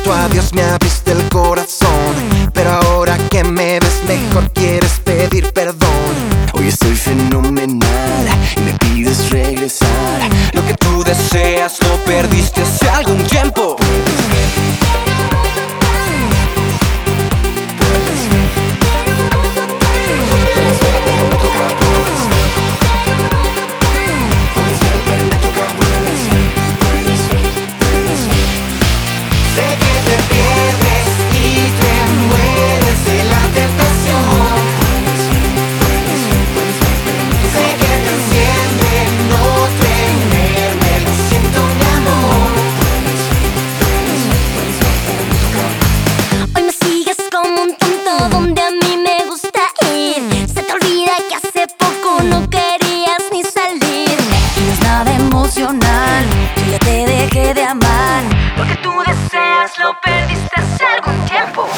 tanto adiós me abriste el corazón. Pero ahora que me ves mejor quieres pedir perdón. Hoy estoy fenomenal y me pides regresar. Lo que tú deseas lo perdiste hace algún tiempo. emocional. Yo ya te dejé de amar. Lo que tú deseas lo perdiste hace algún tiempo.